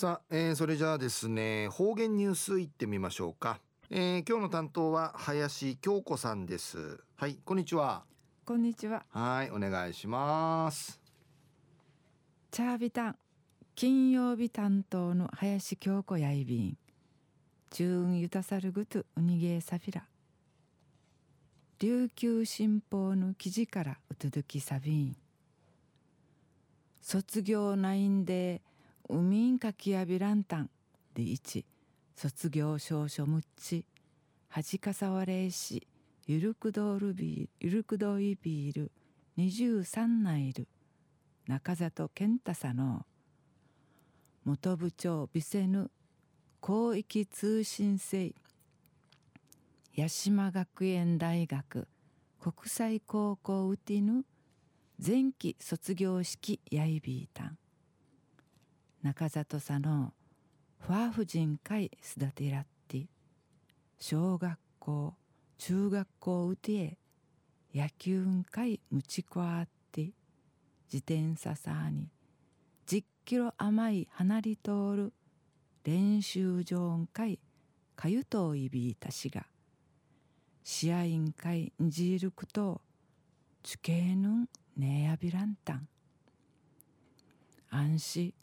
さあ、えー、それじゃあですね方言ニュースいってみましょうか、えー、今日の担当は林京子さんです。はいこんにちは。こんにちは。はいお願いします。チャービタン金曜日担当の林京子やいびん。チューンユタサルグトウニゲーサフィラ。琉球新報の記事からうつづきサビン。卒業ナインでウミンカキヤビランタンで一卒業証書むっちはじかさわれいしゆるくどるビールゆるくどいビール23内いる中里健太さの元部長ビセヌ広域通信制八島学園大学国際高校ウティヌ前期卒業式やいびいたん中里さのファーフ人会すだてらって小学校中学校うてえ野球会むちこあって自転車さに10キロ甘い離り通る練習場会かゆといびいたしが。試合員会んじるくとちゅけぬんねやびらんたん。安心。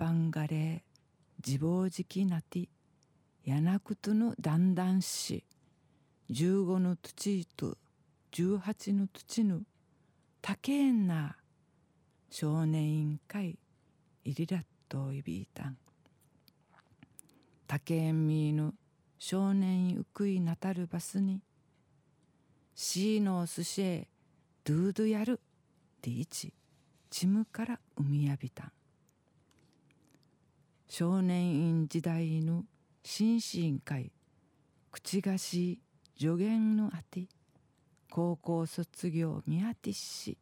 あっぱんがれ自暴自棄なてやなくとのだんだんし15の土と18の土のたけんな少年委員会いりらっといびいたん。たけんみぬ少年ゆくいなたるバスにシーのすしえドゥードゥやるでいちチムから海みやびたん。少年院時代の新進会口菓子助言のあて高校卒業みやてし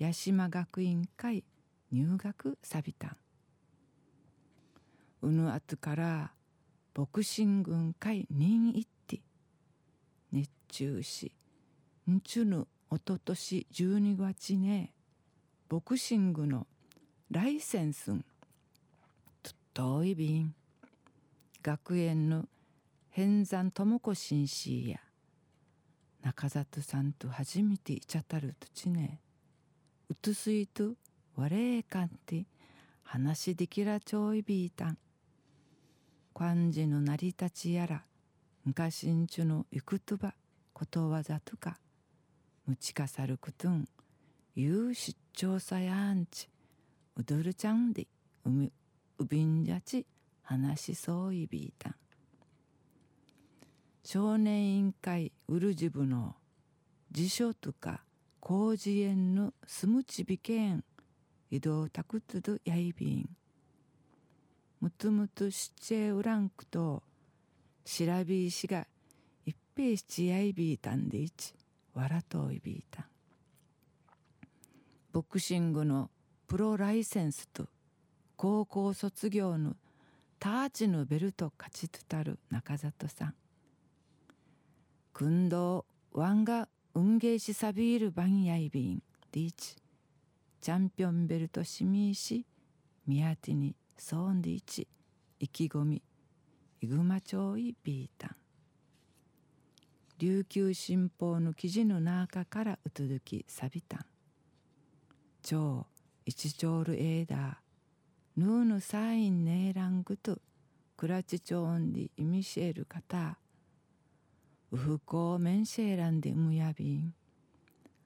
八島学院会入学さびたんうぬあとからボクシング会任一手熱中しんちゅぬおととし12月ねボクシングのライセンスんとっといびん学園の変山智子紳士や。中里さんと初めていちゃたるとちね。うとすいとわれえかんて。話できらちょいびいたん。漢字の成り立ちやら。昔んちゅのいくとば。ことわざとか。むちかさるくとん。ゆう出張さやんち。うどるちゃんで。うみうびんじゃち話しそういびいたん。少年委員会うるじぶの辞書とか工事園のすむちびけん移動たくつどやいびん。むつむつしちえうらんくとしらびいしがいっぺいしちやいびいたんでいちわらといびいたん。ボクシングのプロライセンスと高校卒業のターチのベルト勝ちとたる中里さん。訓導ワンガ運ゲーシサビールバンヤイビンディーチ。チャンピオンベルトシミーシミヤティにソーンディーチ。意気込みイグマチョイビータン。琉球新報の記事の中からうつづきサビタン超一チョールエーダー。ヌーヌサインネーラングトクラチチョーンディイミシェルカタウフコーメンシェーランディムヤビン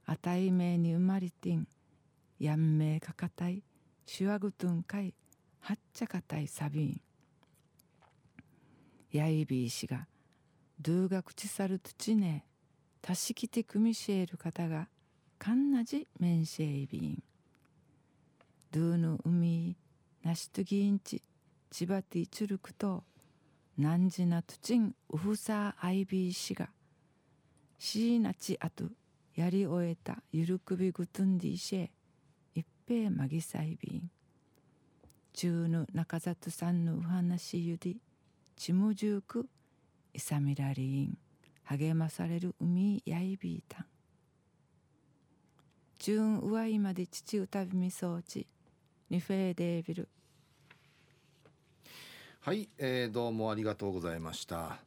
アタイメイニウマリティンヤンメイカカタイシュアグトゥンカイハッチャカタイサビンヤイビーシガドゥールトチネ土ねたしきてくみしルカタガ。カンナジメンシえイビンドゥーの海なしとぎんちちばていちるくとなんじなとちんうふさあいびいしがしなちあとやり終えたゆるくびぐとんでいしえ一平まぎさいびん中の中里さんのお話ゆりちむじゅうくいさみらりん励まされる海やいびいたん中うわいまで父歌びみそうちニフェーデービル。はい、えー、どうもありがとうございました。